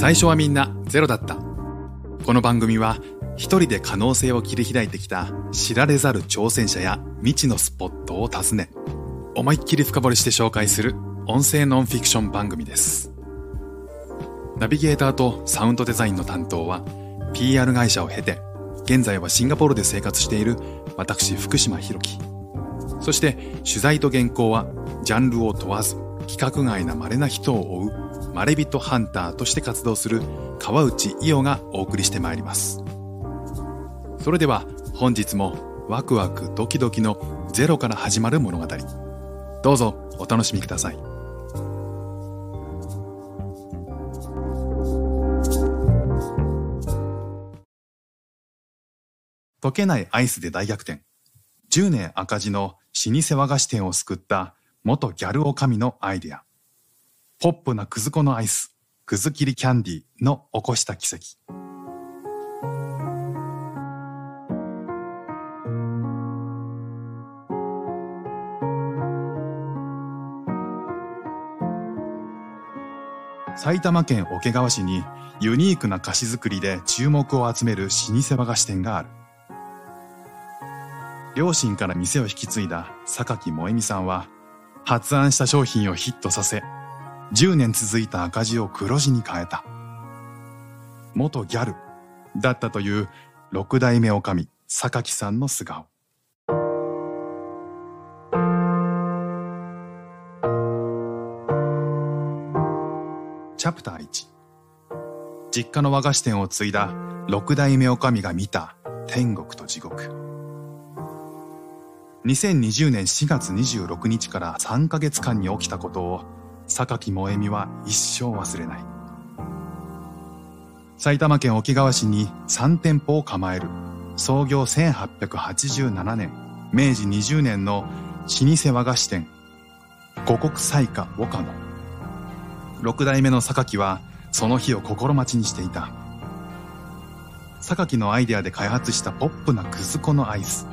最初はみんなゼロだった。この番組は一人で可能性を切り開いてきた知られざる挑戦者や未知のスポットを訪ね、思いっきり深掘りして紹介する音声ノンフィクション番組です。ナビゲーターとサウンドデザインの担当は PR 会社を経て、現在はシンガポールで生活している私福島博樹。そして取材と原稿はジャンルを問わず規格外な稀な人を追うまれびとハンターとして活動する川内伊代がお送りしてまいります。それでは本日もワクワクドキドキのゼロから始まる物語。どうぞお楽しみください。溶けないアイスで大逆転。10年赤字の老舗和菓子店を救った元ギャル女将のアイデア。ポップなくず粉のアイス、くず切りキャンディーの起こした奇跡。埼玉県桶川市にユニークな菓子作りで注目を集める老舗和菓子店がある。両親から店を引き継いだ榊萌美さんは、発案した商品をヒットさせ、10年続いた赤字を黒字に変えた。元ギャルだったという六代目女将、榊さんの素顔。チャプター1実家の和菓子店を継いだ六代目女将が見た天国と地獄。2020年4月26日から3ヶ月間に起きたことを榊萌美は一生忘れない。埼玉県桶川市に3店舗を構える創業1887年、明治20年の老舗和菓子店、五穀彩花岡野。六代目の榊はその日を心待ちにしていた。榊のアイデアで開発したポップなくず粉のアイス、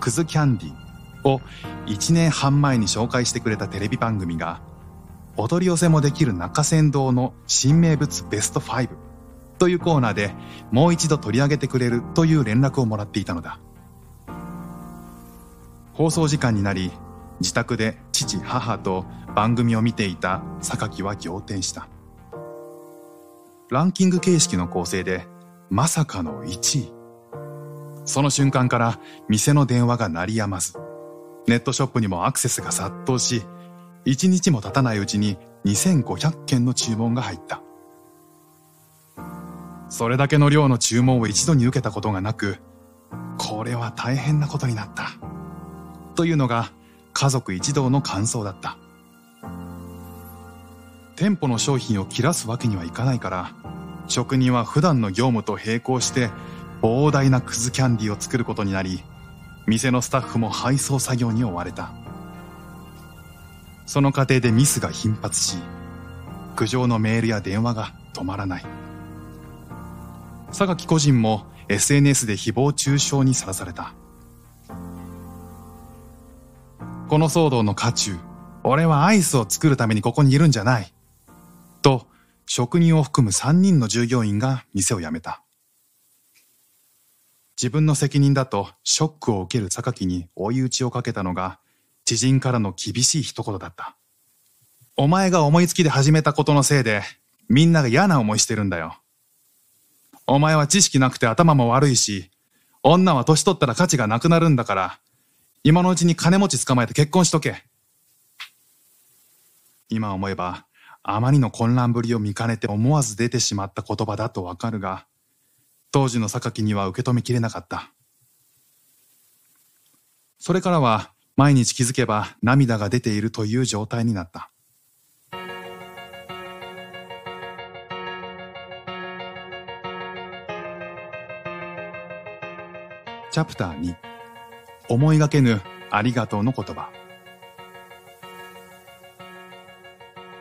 くずキャンディーを1年半前に紹介してくれたテレビ番組が、お取り寄せもできる中山道の新名物ベスト5というコーナーでもう一度取り上げてくれるという連絡をもらっていたのだ。放送時間になり、自宅で父母と番組を見ていた榊は仰天した。ランキング形式の構成でまさかの1位。その瞬間から店の電話が鳴りやまず、ネットショップにもアクセスが殺到し、1日も経たないうちに2500件の注文が入った。それだけの量の注文を一度に受けたことがなく、これは大変なことになった。というのが家族一同の感想だった。店舗の商品を切らすわけにはいかないから、職人は普段の業務と並行して膨大なくずキャンディーを作ることになり、店のスタッフも配送作業に追われた。その過程でミスが頻発し、苦情のメールや電話が止まらない。榊個人も SNS で誹謗中傷にさらされた。この騒動の渦中、俺はアイスを作るためにここにいるんじゃない。と、職人を含む3人の従業員が店を辞めた。自分の責任だとショックを受ける榊に追い打ちをかけたのが、知人からの厳しい一言だった。お前が思いつきで始めたことのせいで、みんなが嫌な思いしてるんだよ。お前は知識なくて頭も悪いし、女は年取ったら価値がなくなるんだから、今のうちに金持ち捕まえて結婚しとけ。今思えば、あまりの混乱ぶりを見かねて思わず出てしまった言葉だとわかるが、当時の榊には受け止めきれなかった。それからは、毎日気づけば涙が出ているという状態になった。チャプター2思いがけぬありがとうの言葉。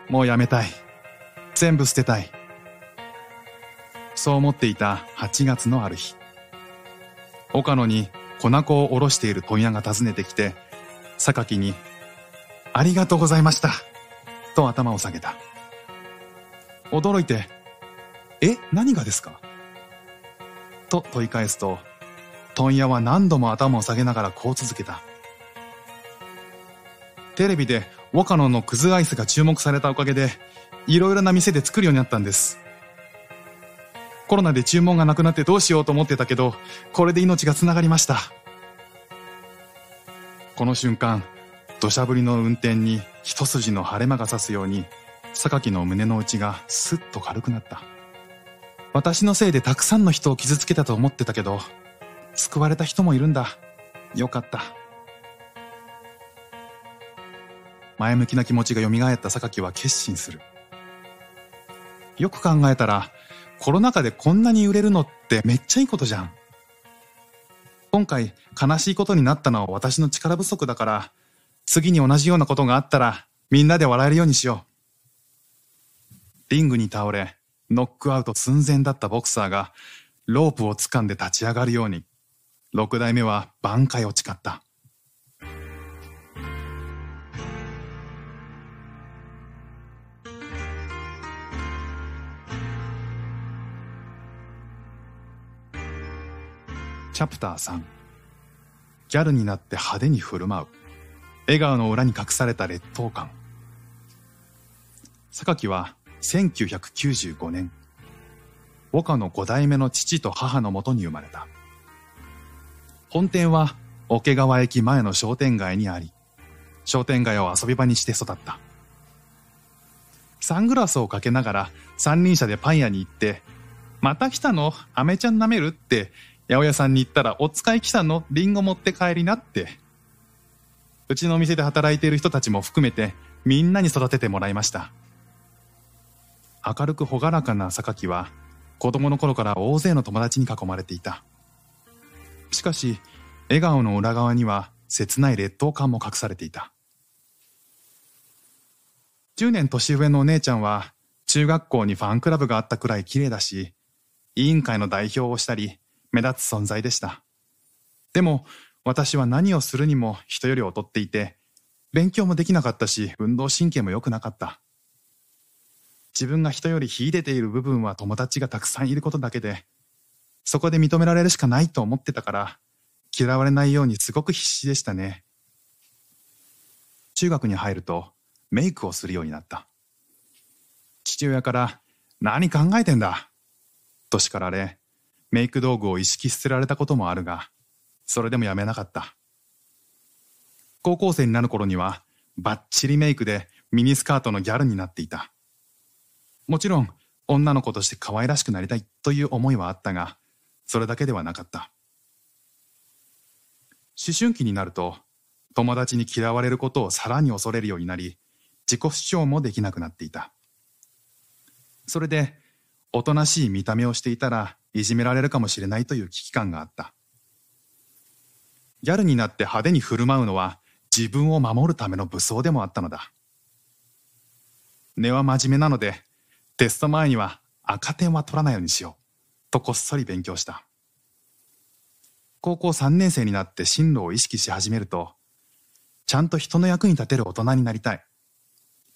もうやめたい。全部捨てたい。そう思っていた8月のある日。岡野に粉粉をおろしている問屋が訪ねてきて榊に「ありがとうございました」と頭を下げた驚いて「え、何がですか？と問い返すと、問屋は何度も頭を下げながらこう続けた。テレビでウォカノのクズアイスが注目されたおかげで、いろいろな店で作るようになったんです。コロナで注文がなくなってどうしようと思ってたけど、これで命が繋がりました。この瞬間、土砂降りの運転に一筋の晴れ間が差すように、榊の胸の内がスッと軽くなった。私のせいでたくさんの人を傷つけたと思ってたけど、救われた人もいるんだ。よかった。前向きな気持ちが蘇った榊は決心する。よく考えたら、コロナ禍でこんなに売れるのってめっちゃいいことじゃん。今回悲しいことになったのは私の力不足だから、次に同じようなことがあったらみんなで笑えるようにしよう。リングに倒れ、ノックアウト寸前だったボクサーがロープを掴んで立ち上がるように、六代目は挽回を誓った。チャプター3ギャルになって派手に振る舞う。笑顔の裏に隠された劣等感。榊は1995年和歌の5代目の父と母のもとに生まれた。本店は桶川駅前の商店街にあり商店街を遊び場にして育った。サングラスをかけながら三輪車でパン屋に行ってまた来たの？アメちゃん舐める？って八百屋さんに行ったら、お使い来たの？リンゴ持って帰りなって。うちのお店で働いている人たちも含めて、みんなに育ててもらいました。明るく朗らかな榊は、子供の頃から大勢の友達に囲まれていた。しかし、笑顔の裏側には切ない劣等感も隠されていた。10年年上のお姉ちゃんは、中学校にファンクラブがあったくらい綺麗だし、委員会の代表をしたり、目立つ存在でした。でも、私は何をするにも人より劣っていて、勉強もできなかったし、運動神経も良くなかった。自分が人より秀でている部分は友達がたくさんいることだけで、そこで認められるしかないと思ってたから、嫌われないようにすごく必死でしたね。中学に入るとメイクをするようになった。父親から何考えてんだ？と叱られ、メイク道具を意識捨てられたこともあるが、それでもやめなかった。高校生になる頃には、バッチリメイクでミニスカートのギャルになっていた。もちろん、女の子として可愛らしくなりたいという思いはあったが、それだけではなかった。思春期になると、友達に嫌われることをさらに恐れるようになり、自己主張もできなくなっていた。それで、おとなしい見た目をしていたらいじめられるかもしれないという危機感があった。ギャルになって派手に振る舞うのは自分を守るための武装でもあったのだ。根は真面目なので、テスト前には赤点は取らないようにしよう、とこっそり勉強した。高校3年生になって進路を意識し始めると、ちゃんと人の役に立てる大人になりたい。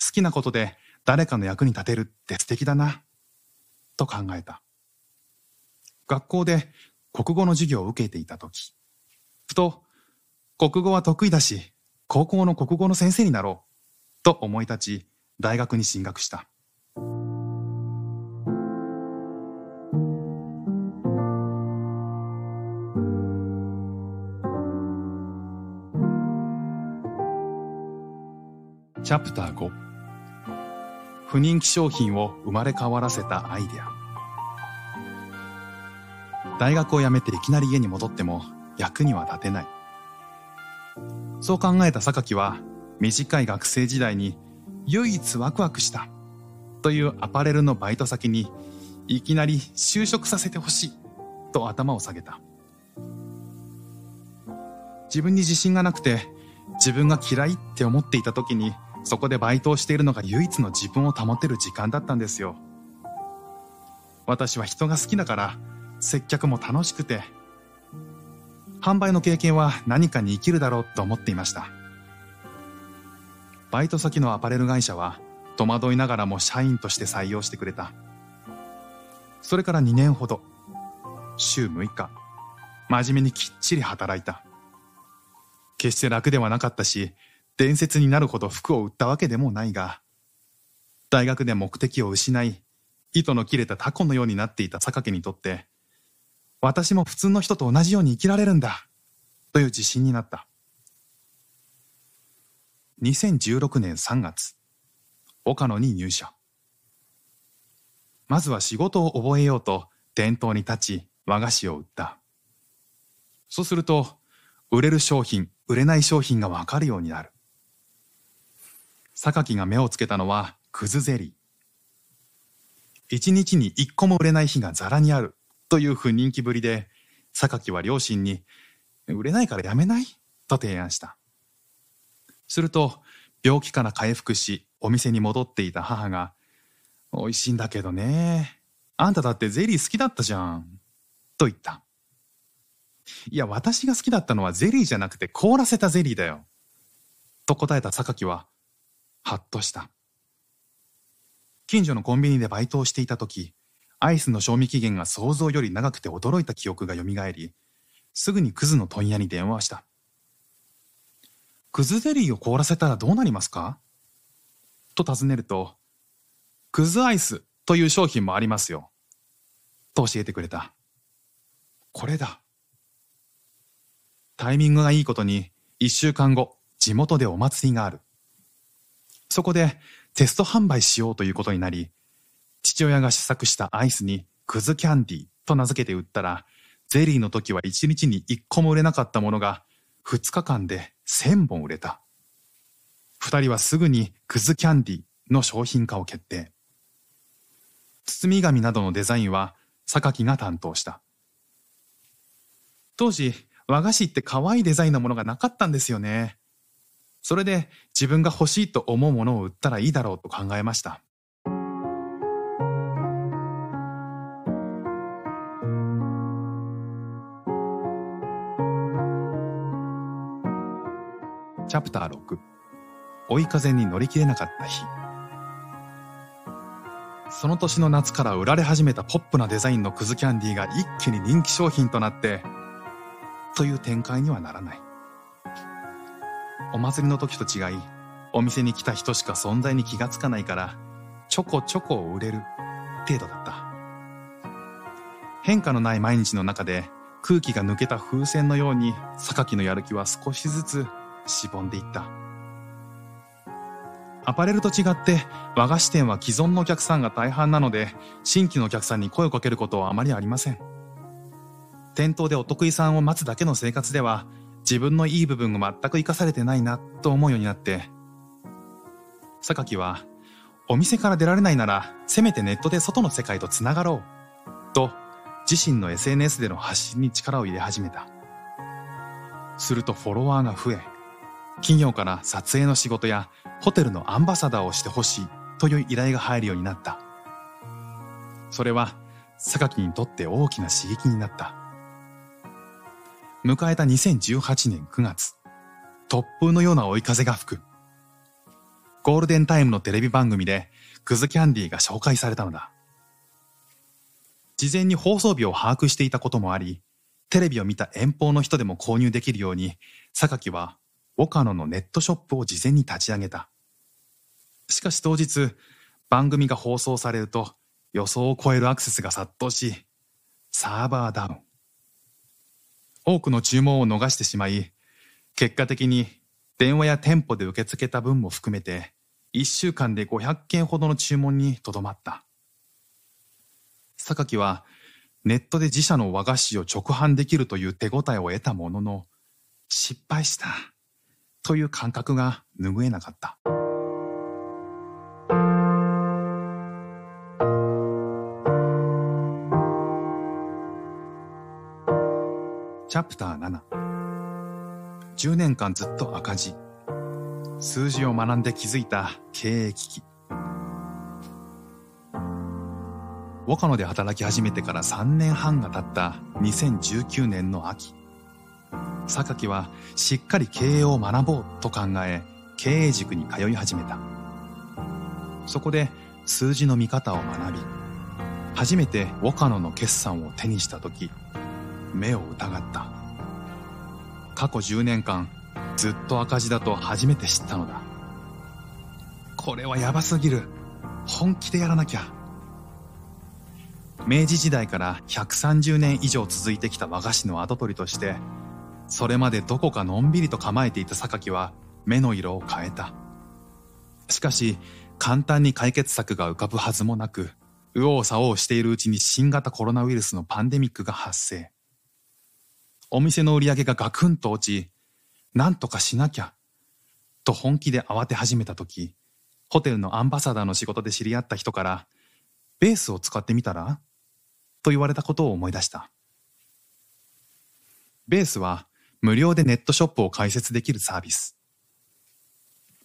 好きなことで誰かの役に立てるって素敵だな、と考えた。学校で国語の授業を受けていた時、ふと、国語は得意だし、高校の国語の先生になろう、と思い立ち、大学に進学した。チャプター5不人気商品を生まれ変わらせたアイデア。大学を辞めていきなり家に戻っても役には立てない。そう考えた榊は短い学生時代に唯一ワクワクしたというアパレルのバイト先にいきなり就職させてほしいと頭を下げた。自分に自信がなくて自分が嫌いって思っていた時にそこでバイトをしているのが唯一の自分を保てる時間だったんですよ。私は人が好きだから接客も楽しくて、販売の経験は何かに生きるだろうと思っていました。バイト先のアパレル会社は戸惑いながらも社員として採用してくれた。それから2年ほど、週6日、真面目にきっちり働いた。決して楽ではなかったし、伝説になるほど服を売ったわけでもないが、大学で目的を失い、糸の切れたタコのようになっていた榊にとって、私も普通の人と同じように生きられるんだ、という自信になった。2016年3月、岡野に入社。まずは仕事を覚えようと店頭に立ち和菓子を売った。そうすると、売れる商品、売れない商品がわかるようになる。榊が目をつけたのは、くずゼリー。一日に一個も売れない日がザラにあるという不人気ぶりで、榊は両親に、売れないからやめない？と提案した。すると、病気から回復し、お店に戻っていた母が、美味しいんだけどね。あんただってゼリー好きだったじゃん。と言った。いや、私が好きだったのはゼリーじゃなくて凍らせたゼリーだよ。と答えた榊は、はっとした。近所のコンビニでバイトをしていた時、アイスの賞味期限が想像より長くて驚いた記憶が蘇り、すぐにクズの問屋に電話した。クズゼリーを凍らせたらどうなりますか？と尋ねると、クズアイスという商品もありますよ。と教えてくれた。これだ。タイミングがいいことに、一週間後、地元でお祭りがある。そこでテスト販売しようということになり、父親が試作したアイスにクズキャンディと名付けて売ったら、ゼリーの時は1日に1個も売れなかったものが、2日間で1000本売れた。二人はすぐにクズキャンディの商品化を決定。包み紙などのデザインは榊が担当した。当時、和菓子って可愛いデザインのものがなかったんですよね。それで自分が欲しいと思うものを売ったらいいだろうと考えました。チャプター6追い風に乗り切れなかった日その年の夏から売られ始めたポップなデザインのクズキャンディーが一気に人気商品となってという展開にはならない。お祭りの時と違い、お店に来た人しか存在に気がつかないから、ちょこちょこ売れる程度だった。変化のない毎日の中で空気が抜けた風船のように榊のやる気は少しずつしぼんでいった。アパレルと違って和菓子店は既存のお客さんが大半なので新規のお客さんに声をかけることはあまりありません。店頭でお得意さんを待つだけの生活では、自分のいい部分が全く活かされてないな、と思うようになって、榊は、お店から出られないなら、せめてネットで外の世界と繋がろう、と、自身の SNS での発信に力を入れ始めた。するとフォロワーが増え、企業から撮影の仕事やホテルのアンバサダーをしてほしいという依頼が入るようになった。それは、榊にとって大きな刺激になった。迎えた2018年9月、突風のような追い風が吹く。ゴールデンタイムのテレビ番組でクズキャンディーが紹介されたのだ。事前に放送日を把握していたこともあり、テレビを見た遠方の人でも購入できるように、榊は岡野のネットショップを事前に立ち上げた。しかし当日、番組が放送されると予想を超えるアクセスが殺到し、サーバーダウン。多くの注文を逃してしまい、結果的に電話や店舗で受け付けた分も含めて、1週間で500件ほどの注文にとどまった。榊はネットで自社の和菓子を直販できるという手応えを得たものの、失敗したという感覚が拭えなかった。チャプター7 10年間ずっと赤字。数字を学んで気づいた経営危機。岡野で働き始めてから3年半が経った2019年の秋。榊はしっかり経営を学ぼうと考え経営塾に通い始めた。そこで数字の見方を学び初めてウォカノの決算を手にした時目を疑った。過去10年間ずっと赤字だと初めて知ったのだ。これはヤバすぎる。本気でやらなきゃ。明治時代から130年以上続いてきた和菓子の跡取りとしてそれまでどこかのんびりと構えていた榊は目の色を変えた。しかし簡単に解決策が浮かぶはずもなく右往左往しているうちに新型コロナウイルスのパンデミックが発生。お店の売り上げがガクンと落ちなんとかしなきゃと本気で慌て始めた時ホテルのアンバサダーの仕事で知り合った人からベースを使ってみたら？と言われたことを思い出した。ベースは無料でネットショップを開設できるサービス。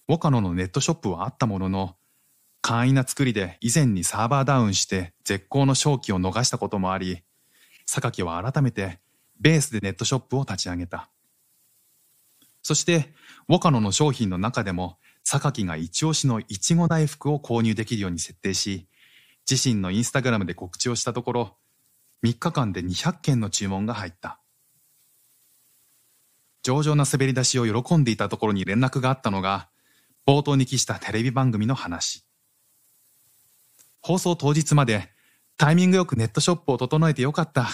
ウォカノのネットショップはあったものの、簡易な作りで以前にサーバーダウンして絶好の正気を逃したこともあり、榊は改めてベースでネットショップを立ち上げた。そして、ウォカノの商品の中でも、榊が一押しのいちご大福を購入できるように設定し、自身のインスタグラムで告知をしたところ、3日間で200件の注文が入った。上々な滑り出しを喜んでいたところに連絡があったのが、冒頭に記したテレビ番組の話。放送当日までタイミングよくネットショップを整えてよかった。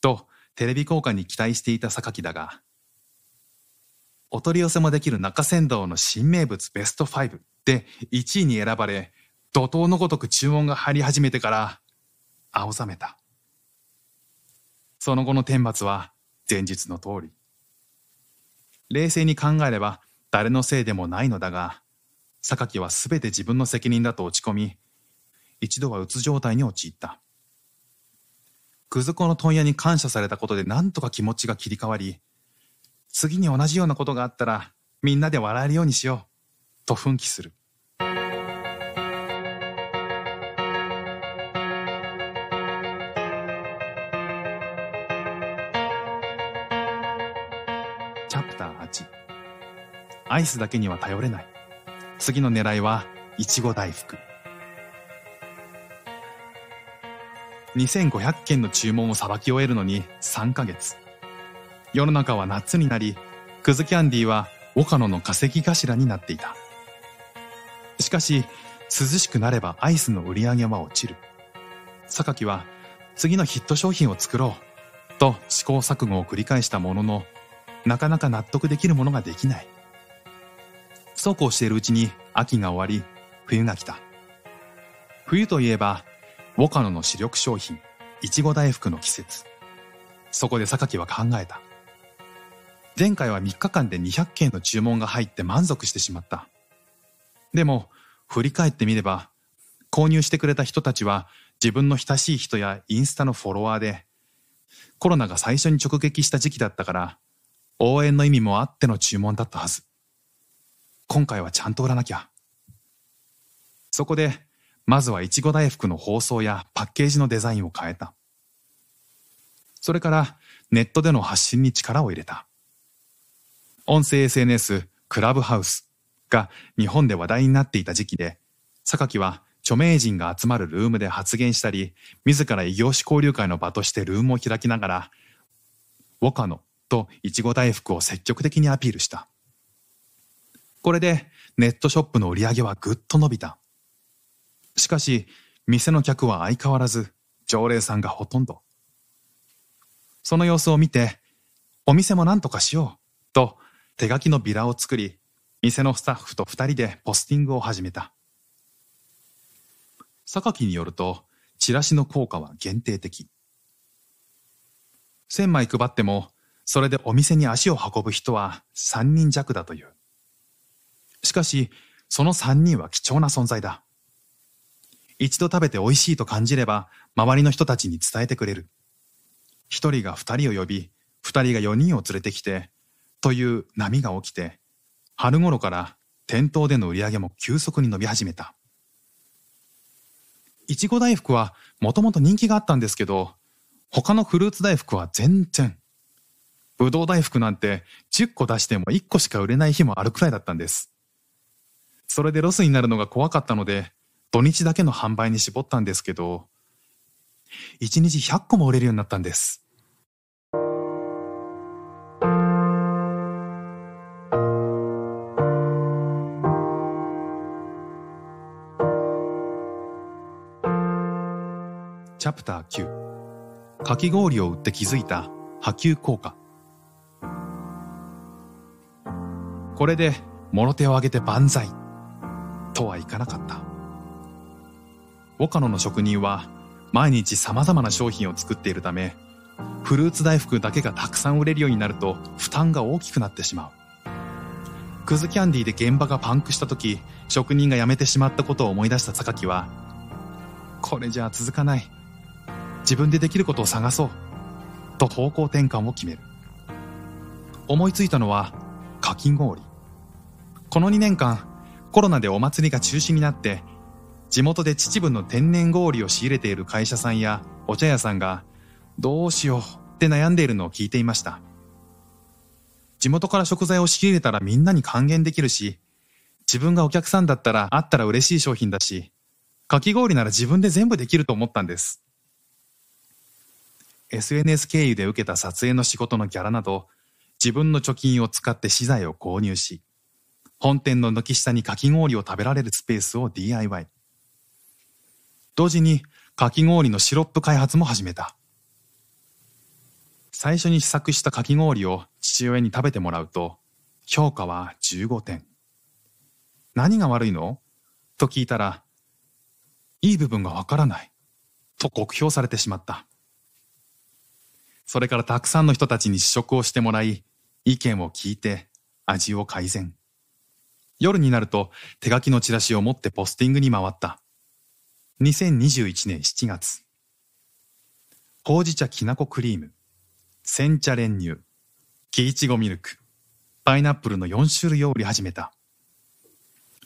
とテレビ効果に期待していた榊だが、お取り寄せもできる中山道の新名物ベスト5で1位に選ばれ、怒涛のごとく注文が入り始めてから、青ざめた。その後の天末は前日の通り。冷静に考えれば誰のせいでもないのだが、榊は全て自分の責任だと落ち込み、一度はうつ状態に陥った。くず子の問屋に感謝されたことで何とか気持ちが切り替わり、次に同じようなことがあったらみんなで笑えるようにしよう、と奮起する。アイスだけには頼れない。次の狙いは、いちご大福。2500件の注文をさばき終えるのに3ヶ月。世の中は夏になり、クズキャンディーは岡野の稼ぎ頭になっていた。しかし、涼しくなればアイスの売り上げは落ちる。榊は次のヒット商品を作ろうと試行錯誤を繰り返したものの、なかなか納得できるものができない。そうこうしているうちに秋が終わり、冬が来た。冬といえば、ウォカノの主力商品、いちご大福の季節。そこで榊は考えた。前回は3日間で200件の注文が入って満足してしまった。でも、振り返ってみれば、購入してくれた人たちは自分の親しい人やインスタのフォロワーで、コロナが最初に直撃した時期だったから、応援の意味もあっての注文だったはず。今回はちゃんと売らなきゃ。そこで、まずはいちご大福の包装やパッケージのデザインを変えた。それからネットでの発信に力を入れた。音声 SNS クラブハウスが日本で話題になっていた時期で、榊は著名人が集まるルームで発言したり、自ら異業種交流会の場としてルームを開きながら、ウォカノといちご大福を積極的にアピールした。これでネットショップの売り上げはぐっと伸びた。しかし、店の客は相変わらず常連さんがほとんど。その様子を見て、お店も何とかしようと手書きのビラを作り、店のスタッフと二人でポスティングを始めた。榊によると、チラシの効果は限定的。千枚配っても、それでお店に足を運ぶ人は三人弱だという。しかし、その三人は貴重な存在だ。一度食べて美味しいと感じれば、周りの人たちに伝えてくれる。一人が二人を呼び、二人が四人を連れてきて、という波が起きて、春頃から店頭での売り上げも急速に伸び始めた。いちご大福はもともと人気があったんですけど、他のフルーツ大福は全然。ぶどう大福なんて10個出しても1個しか売れない日もあるくらいだったんです。それでロスになるのが怖かったので、土日だけの販売に絞ったんですけど、1日100個も売れるようになったんです。チャプター9かき氷を売って気づいた波及効果。これでもろ手を挙げて万歳。とはいかなかった。岡野の職人は毎日様々な商品を作っているためフルーツ大福だけがたくさん売れるようになると負担が大きくなってしまう。クズキャンディーで現場がパンクした時職人が辞めてしまったことを思い出した榊はこれじゃ続かない。自分でできることを探そう。と方向転換を決める。思いついたのはかき氷。この2年間コロナでお祭りが中止になって地元で秩父の天然氷を仕入れている会社さんやお茶屋さんがどうしようって悩んでいるのを聞いていました。地元から食材を仕入れたらみんなに還元できるし自分がお客さんだったらあったら嬉しい商品だしかき氷なら自分で全部できると思ったんです。SNS 経由で受けた撮影の仕事のギャラなど、自分の貯金を使って資材を購入し、本店の軒下にかき氷を食べられるスペースを DIY。同時にかき氷のシロップ開発も始めた。最初に試作したかき氷を父親に食べてもらうと、評価は15点。何が悪いの？と聞いたら、いい部分がわからない。と酷評されてしまった。それからたくさんの人たちに試食をしてもらい、意見を聞いて味を改善。夜になると手書きのチラシを持ってポスティングに回った。2021年7月。ほうじ茶きなこクリーム、煎茶練乳、木いちごミルク、パイナップルの4種類を売り始めた。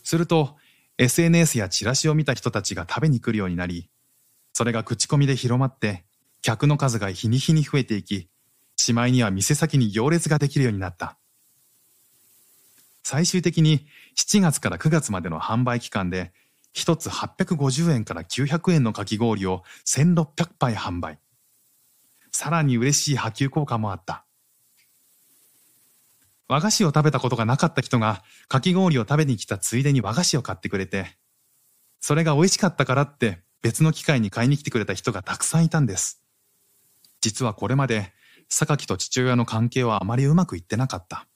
すると、SNS やチラシを見た人たちが食べに来るようになり、それが口コミで広まって客の数が日に日に増えていき、しまいには店先に行列ができるようになった。最終的に7月から9月までの販売期間で、1つ850円から900円のかき氷を1600杯販売。さらに嬉しい波及効果もあった。和菓子を食べたことがなかった人がかき氷を食べに来たついでに和菓子を買ってくれて、それが美味しかったからって別の機会に買いに来てくれた人がたくさんいたんです。実はこれまで榊と父親の関係はあまりうまくいってなかった。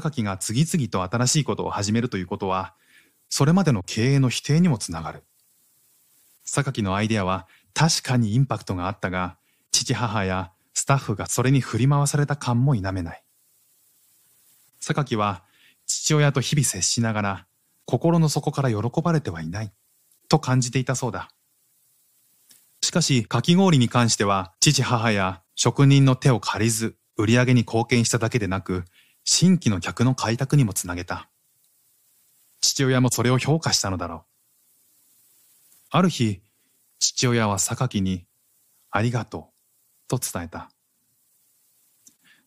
榊が次々と新しいことを始めるということは、それまでの経営の否定にもつながる。榊のアイデアは確かにインパクトがあったが、父母やスタッフがそれに振り回された感も否めない。榊は父親と日々接しながら心の底から喜ばれてはいないと感じていたそうだ。しかし、かき氷に関しては、父母や職人の手を借りず、売り上げに貢献しただけでなく、新規の客の開拓にもつなげた。父親もそれを評価したのだろう。ある日、父親は榊に、ありがとう、と伝えた。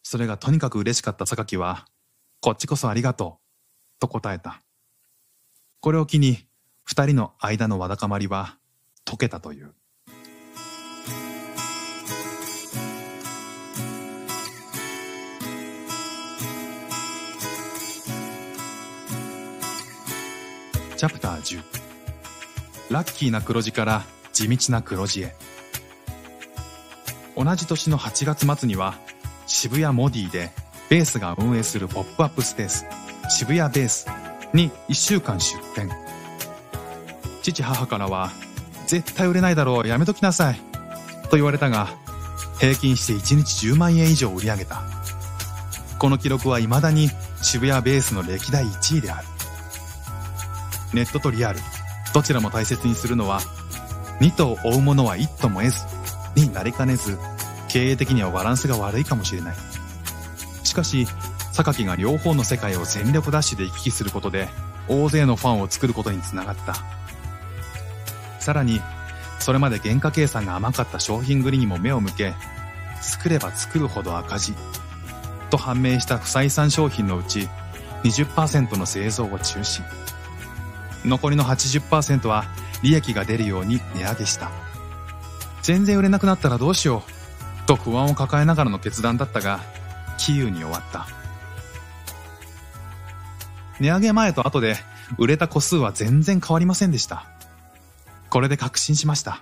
それがとにかく嬉しかった榊は、こっちこそありがとう、と答えた。これを機に、二人の間のわだかまりは解けたという。ャプター10ラッキーな黒字から地道な黒字へ。同じ年の8月末には渋谷モディでベースが運営するポップアップスペース渋谷ベースに1週間出店。父母からは絶対売れないだろうやめときなさいと言われたが平均して1日10万円以上売り上げた。この記録は未だに渋谷ベースの歴代1位である。ネットとリアル、どちらも大切にするのは、2頭追うものは1頭も得ず、になりかねず、経営的にはバランスが悪いかもしれない。しかし、榊が両方の世界を全力ダッシュで行き来することで、大勢のファンを作ることにつながった。さらに、それまで原価計算が甘かった商品繰りにも目を向け、作れば作るほど赤字。と判明した不採算商品のうち20%の製造を中止。残りの80%は利益が出るように値上げした。全然売れなくなったらどうしよう。と不安を抱えながらの決断だったが杞憂に終わった。値上げ前と後で売れた個数は全然変わりませんでした。これで確信しました。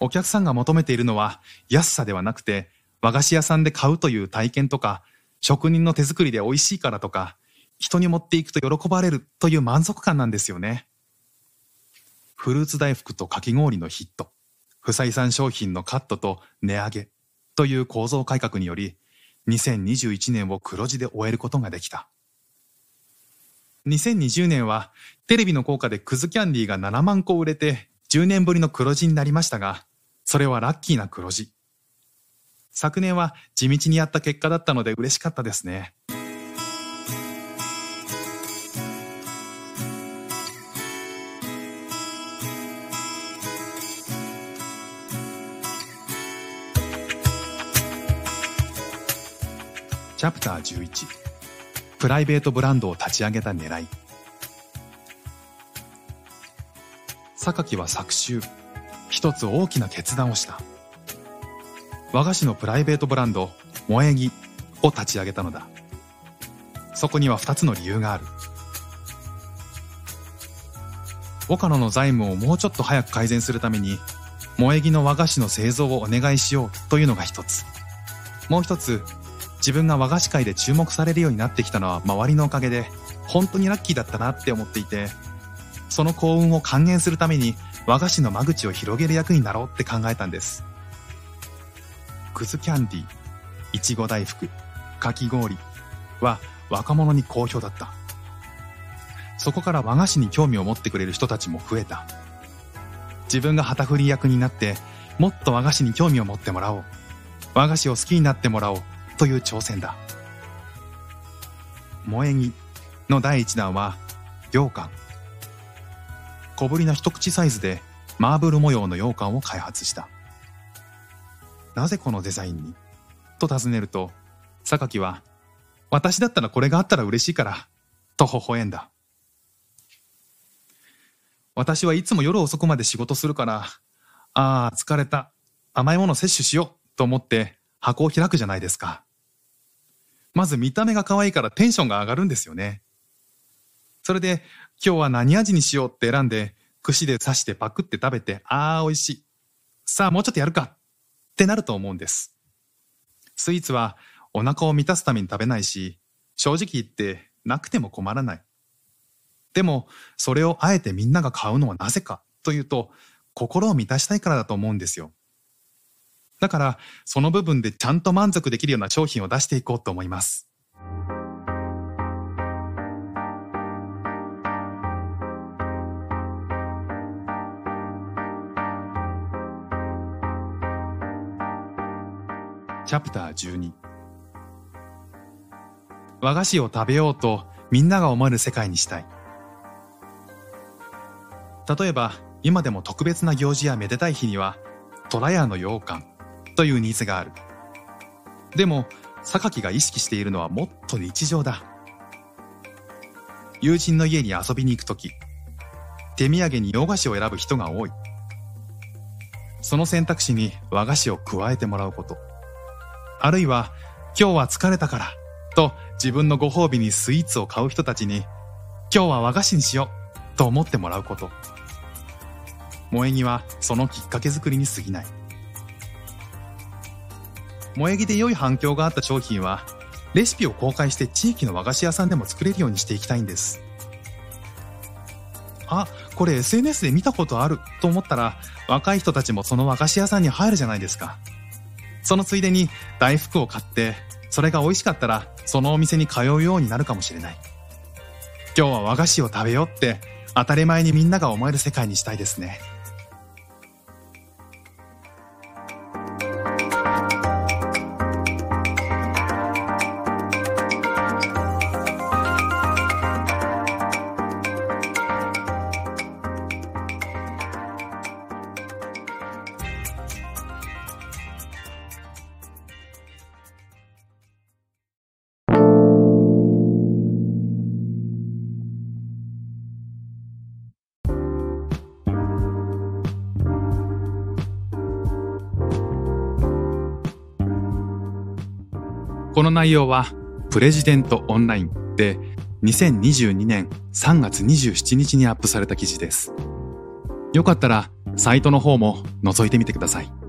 お客さんが求めているのは安さではなくて和菓子屋さんで買うという体験とか職人の手作りで美味しいからとか人に持っていくと喜ばれるという満足感なんですよねフルーツ大福とかき氷のヒット不採算商品のカットと値上げという構造改革により2021年を黒字で終えることができた2020年はテレビの効果でクズキャンディーが7万個売れて10年ぶりの黒字になりましたがそれはラッキーな黒字。昨年は地道にやった結果だったので嬉しかったですね。チャプター11プライベートブランドを立ち上げた狙い榊は昨秋一つ大きな決断をした。和菓子のプライベートブランド、萌え木を立ち上げたのだ。そこには二つの理由がある。岡野の財務をもうちょっと早く改善するために、萌え木の和菓子の製造をお願いしようというのが一つ。もう一つ、自分が和菓子界で注目されるようになってきたのは周りのおかげで、本当にラッキーだったなって思っていて、その幸運を還元するために和菓子の間口を広げる役になろうって考えたんです。くずキャンディー、いちご大福、かき氷は若者に好評だった。そこから和菓子に興味を持ってくれる人たちも増えた。自分が旗振り役になって、もっと和菓子に興味を持ってもらおう。和菓子を好きになってもらおうという挑戦だ。萌え木の第一弾は、羊羹。小ぶりな一口サイズでマーブル模様の羊羹を開発した。なぜこのデザインに？と尋ねると、榊は、私だったらこれがあったら嬉しいから、と微笑んだ。私はいつも夜遅くまで仕事するから、ああ、疲れた。甘いもの摂取しようと思って箱を開くじゃないですか。まず見た目が可愛いからテンションが上がるんですよね。それで今日は何味にしようって選んで、串で刺してパクって食べて、あー美味しい。さあもうちょっとやるかってなると思うんです。スイーツはお腹を満たすために食べないし、正直言ってなくても困らない。でも、それをあえてみんなが買うのはなぜかというと、心を満たしたいからだと思うんですよ。だから、その部分でちゃんと満足できるような商品を出していこうと思います。チャプター12和菓子を食べようとみんなが思える世界にしたい。例えば今でも特別な行事やめでたい日には虎屋の羊羹。というニーズがあるでも榊が意識しているのはもっと日常だ友人の家に遊びに行く時手土産に洋菓子を選ぶ人が多いその選択肢に和菓子を加えてもらうことあるいは、今日は疲れたから、と自分のご褒美にスイーツを買う人たちに、今日は和菓子にしよう、と思ってもらうこと。萌え木はそのきっかけ作りに過ぎない。萌え木で良い反響があった商品は、レシピを公開して地域の和菓子屋さんでも作れるようにしていきたいんです。あ、これ SNS で見たことあると思ったら、若い人たちもその和菓子屋さんに入るじゃないですか。そのついでに大福を買って、それが美味しかったら、そのお店に通うようになるかもしれない。今日は和菓子を食べようって、当たり前にみんなが思える世界にしたいですね。内容はプレジデントオンラインで2022年3月27日にアップされた記事です。よかったらサイトの方も覗いてみてください。